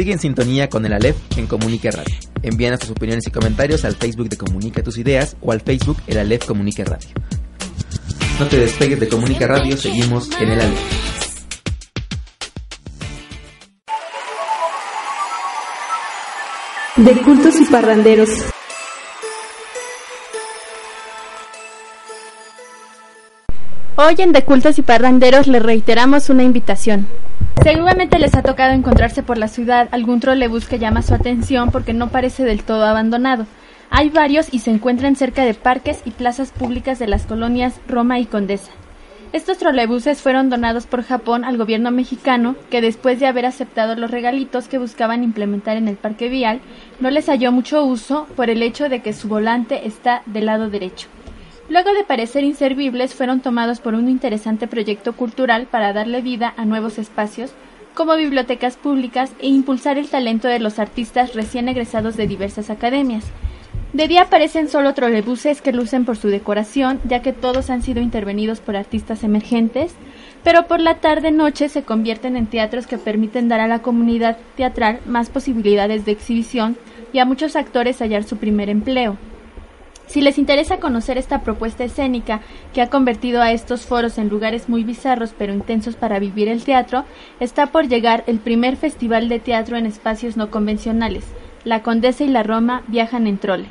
A: Sigue en sintonía con el Aleph en Comunica Radio. Envíanos tus opiniones y comentarios al Facebook de Comunica tus ideas o al Facebook El Aleph Comunica Radio. No te despegues de Comunica Radio, seguimos en el Aleph.
D: De cultos y parranderos.
B: Hoy en De Cultos y Parranderos les reiteramos una invitación. Seguramente les ha tocado encontrarse por la ciudad algún trolebús que llama su atención porque no parece del todo abandonado. Hay varios y se encuentran cerca de parques y plazas públicas de las colonias Roma y Condesa. Estos trolebuses fueron donados por Japón al gobierno mexicano, que después de haber aceptado los regalitos que buscaban implementar en el parque vial, no les halló mucho uso por el hecho de que su volante está del lado derecho. Luego de parecer inservibles, fueron tomados por un interesante proyecto cultural para darle vida a nuevos espacios, como bibliotecas públicas e impulsar el talento de los artistas recién egresados de diversas academias. De día aparecen solo trolebuses que lucen por su decoración, ya que todos han sido intervenidos por artistas emergentes, pero por la tarde-noche se convierten en teatros que permiten dar a la comunidad teatral más posibilidades de exhibición y a muchos actores hallar su primer empleo. Si les interesa conocer esta propuesta escénica que ha convertido a estos foros en lugares muy bizarros pero intensos para vivir el teatro, está por llegar el primer festival de teatro en espacios no convencionales. La Condesa y la Roma viajan en trole,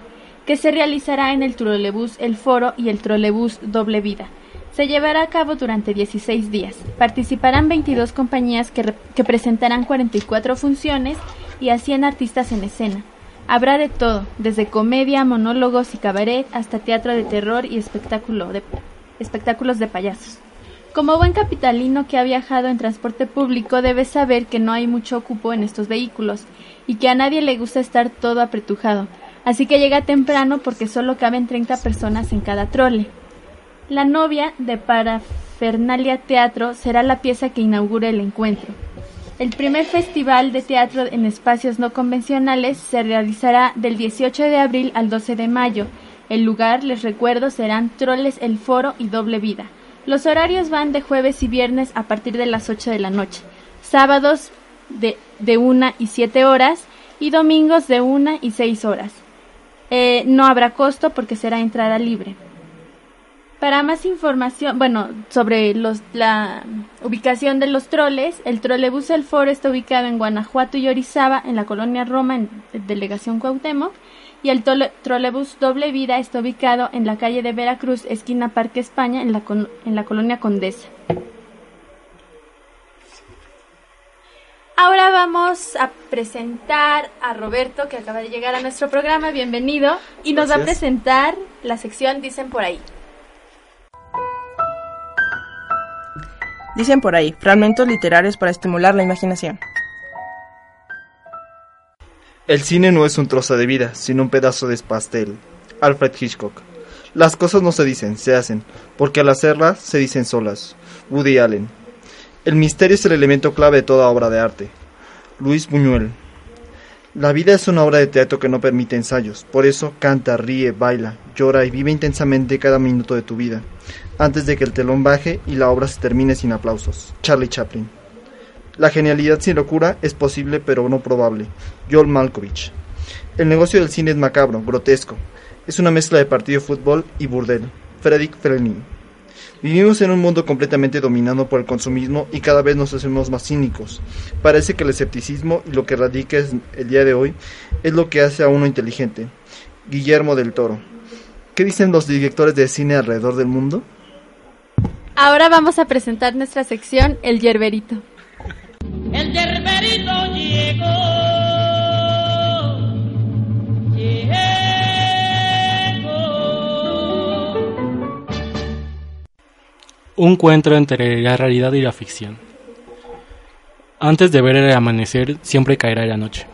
B: que se realizará en el trolebús El Foro y el trolebús Doble Vida. Se llevará a cabo durante 16 días. Participarán 22 compañías que, que presentarán 44 funciones y a 100 artistas en escena. Habrá de todo, desde comedia, monólogos y cabaret hasta teatro de terror y espectáculo de, espectáculos de payasos. Como buen capitalino que ha viajado en transporte público, debe saber que no hay mucho cupo en estos vehículos y que a nadie le gusta estar todo apretujado, así que llega temprano porque solo caben 30 personas en cada trole. La novia de Parafernalia Teatro será la pieza que inaugure el encuentro. El primer festival de teatro en espacios no convencionales se realizará del 18 de abril al 12 de mayo. El lugar, les recuerdo, serán Troles El Foro y Doble Vida. Los horarios van de jueves y viernes a partir de las 8 de la noche, sábados de, de 1 y 7 horas y domingos de 1 y 6 horas. Eh, no habrá costo porque será entrada libre. Para más información, bueno, sobre los, la ubicación de los troles, el trolebús El Foro está ubicado en Guanajuato y Orizaba, en la colonia Roma, en Delegación Cuauhtémoc, y el trolebús Doble Vida está ubicado en la calle de Veracruz, esquina Parque España, en la, en la colonia Condesa. Ahora vamos a presentar a Roberto, que acaba de llegar a nuestro programa. Bienvenido. Y nos va a presentar la sección Dicen por ahí.
K: Dicen por ahí, fragmentos literarios para estimular la imaginación.
L: El cine no es un trozo de vida, sino un pedazo de pastel. Alfred Hitchcock. Las cosas no se dicen, se hacen, porque al hacerlas se dicen solas. Woody Allen. El misterio es el elemento clave de toda obra de arte. Luis Buñuel. La vida es una obra de teatro que no permite ensayos, por eso canta, ríe, baila, llora y vive intensamente cada minuto de tu vida, antes de que el telón baje y la obra se termine sin aplausos. Charlie Chaplin. La genialidad sin locura es posible pero no probable. Joel Malkovich. El negocio del cine es macabro, grotesco. Es una mezcla de partido de fútbol y burdel. Frederick Fellini. Vivimos en un mundo completamente dominado por el consumismo y cada vez nos hacemos más cínicos. Parece que el escepticismo y lo que radica el día de hoy es lo que hace a uno inteligente. Guillermo del Toro. ¿Qué dicen los directores de cine alrededor del mundo?
B: Ahora vamos a presentar nuestra sección El Yerberito.
E: El Yerberito llegó.
C: Un cuento entre la realidad y la ficción. Antes de ver el amanecer, siempre caerá la noche.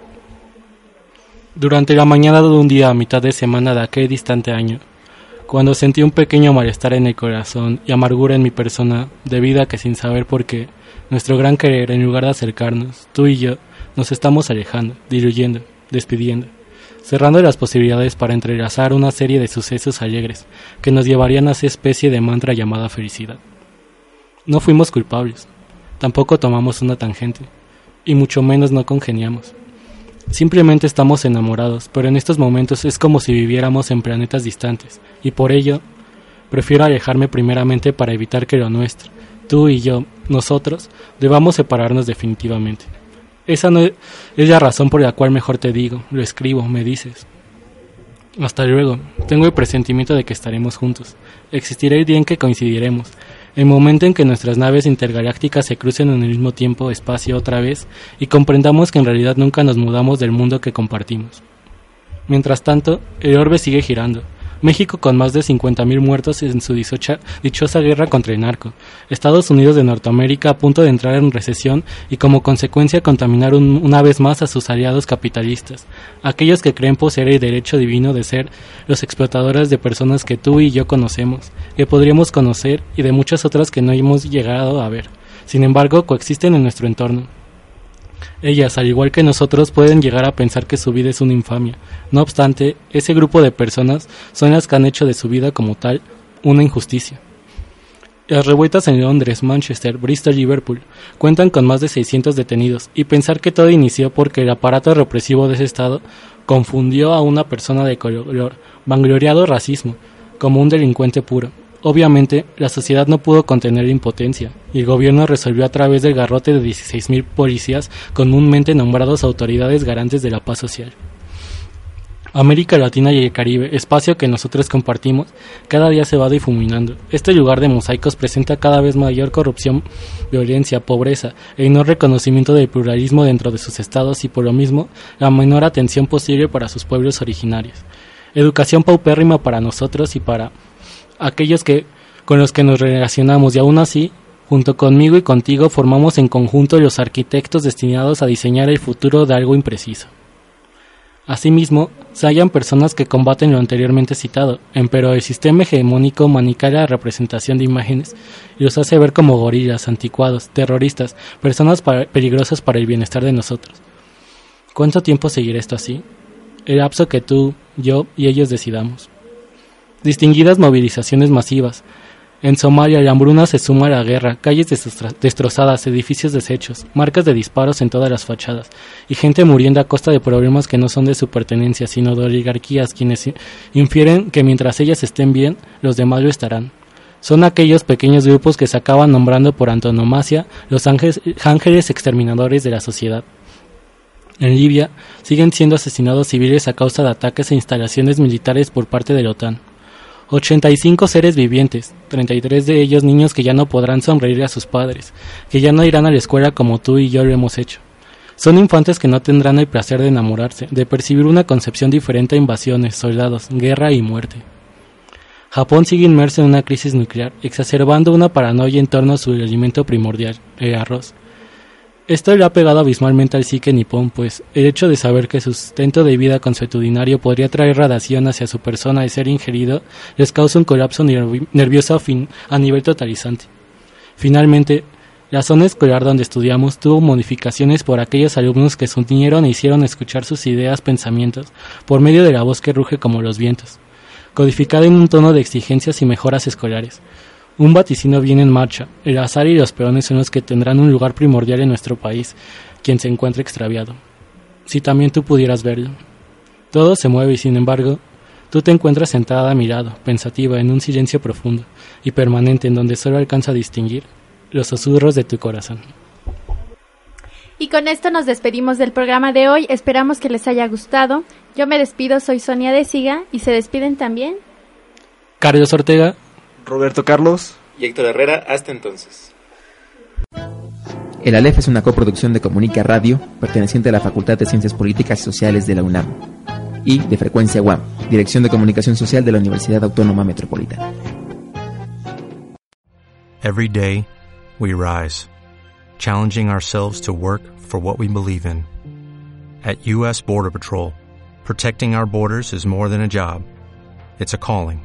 C: Durante la mañana de un día a mitad de semana de aquel distante año, cuando sentí un pequeño malestar en el corazón y amargura en mi persona, debido a que sin saber por qué, nuestro gran querer, en lugar de acercarnos, tú y yo, nos estamos alejando, diluyendo, despidiendo, cerrando las posibilidades para entrelazar una serie de sucesos alegres que nos llevarían a esa especie de mantra llamada felicidad. No fuimos culpables, tampoco tomamos una tangente, y mucho menos no congeniamos. Simplemente estamos enamorados, pero en estos momentos es como si viviéramos en planetas distantes, y por ello prefiero alejarme primeramente para evitar que lo nuestro, tú y yo, nosotros, debamos separarnos definitivamente. Esa no es la razón por la cual mejor te digo, lo escribo, me dices. Hasta luego, tengo el presentimiento de que estaremos juntos. Existirá el día en que coincidiremos, el momento en que nuestras naves intergalácticas se crucen en el mismo tiempo espacio otra vez y comprendamos que en realidad nunca nos mudamos del mundo que compartimos. Mientras tanto, el orbe sigue girando, México con más de 50.000 muertos en su dichosa, guerra contra el narco, Estados Unidos de Norteamérica a punto de entrar en recesión y como consecuencia contaminar un- una vez más a sus aliados capitalistas, aquellos que creen poseer el derecho divino de ser los explotadores de personas que tú y yo conocemos, que podríamos conocer y de muchas otras que no hemos llegado a ver. Sin embargo, coexisten en nuestro entorno. Ellas, al igual que nosotros, pueden llegar a pensar que su vida es una infamia. No obstante, ese grupo de personas son las que han hecho de su vida como tal una injusticia. Las revueltas en Londres, Manchester, Bristol y Liverpool cuentan con más de 600 detenidos y pensar que todo inició porque el aparato represivo de ese estado confundió a una persona de color, vangloriado racismo, como un delincuente puro. Obviamente, la sociedad no pudo contener la impotencia y el gobierno resolvió a través del garrote de 16.000 policías comúnmente nombrados autoridades garantes de la paz social. América Latina y el Caribe, espacio que nosotros compartimos, cada día se va difuminando. Este lugar de mosaicos presenta cada vez mayor corrupción, violencia, pobreza e no reconocimiento del pluralismo dentro de sus estados y por lo mismo la menor atención posible para sus pueblos originarios. Educación paupérrima para nosotros y para aquellos que con los que nos relacionamos y aún así junto conmigo y contigo formamos en conjunto los arquitectos destinados a diseñar el futuro de algo impreciso. Asimismo, se hallan personas que combaten lo anteriormente citado, empero el sistema hegemónico manicala la representación de imágenes y los hace ver como gorilas, anticuados, terroristas, personas peligrosas para el bienestar de nosotros. ¿Cuánto tiempo seguirá esto así? El lapso que tú, yo y ellos decidamos. Distinguidas movilizaciones masivas. En Somalia la hambruna se suma a la guerra, calles destrozadas, edificios deshechos, marcas de disparos en todas las fachadas, y gente muriendo a costa de problemas que no son de su pertenencia, sino de oligarquías quienes infieren que mientras ellas estén bien, los demás lo estarán. Son aquellos pequeños grupos que se acaban nombrando por antonomasia los ángeles, exterminadores de la sociedad. En Libia siguen siendo asesinados civiles a causa de ataques a instalaciones militares por parte de la OTAN. 85 seres vivientes, 33 de ellos niños que ya no podrán sonreír a sus padres, que ya no irán a la escuela como tú y yo lo hemos hecho. Son infantes que no tendrán el placer de enamorarse, de percibir una concepción diferente a invasiones, soldados, guerra y muerte. Japón sigue inmerso en una crisis nuclear, exacerbando una paranoia en torno a su alimento primordial, el arroz. Esto le ha pegado abismalmente al psique nipón, pues el hecho de saber que su sustento de vida consuetudinario podría traer radiación hacia su persona al ser ingerido les causa un colapso nervi- nervioso a, a nivel totalizante. Finalmente, la zona escolar donde estudiamos tuvo modificaciones por aquellos alumnos que se unieron e hicieron escuchar sus ideas, pensamientos, por medio de la voz que ruge como los vientos, codificada en un tono de exigencias y mejoras escolares. Un vaticino viene en marcha. El azar y los peones son los que tendrán un lugar primordial en nuestro país, quien se encuentra extraviado. Si también tú pudieras verlo. Todo se mueve y sin embargo, tú te encuentras sentada a mi lado, pensativa, en un silencio profundo y permanente en donde solo alcanza a distinguir los susurros de tu corazón.
B: Y con esto nos despedimos del programa de hoy. Esperamos que les haya gustado. Yo me despido, soy Sonia Desiga y se despiden también.
C: Carlos Ortega,
L: Roberto Carlos.
F: Y Héctor Herrera, hasta entonces.
A: El Aleph es una coproducción de Comunica Radio, perteneciente a la Facultad de Ciencias Políticas y Sociales de la UNAM, y de Frecuencia UAM, Dirección de Comunicación Social de la Universidad Autónoma Metropolitana.
M: Every day, we rise, challenging ourselves to work for what we believe in. At U.S. Border Patrol, protecting our borders is more than a job, it's a calling.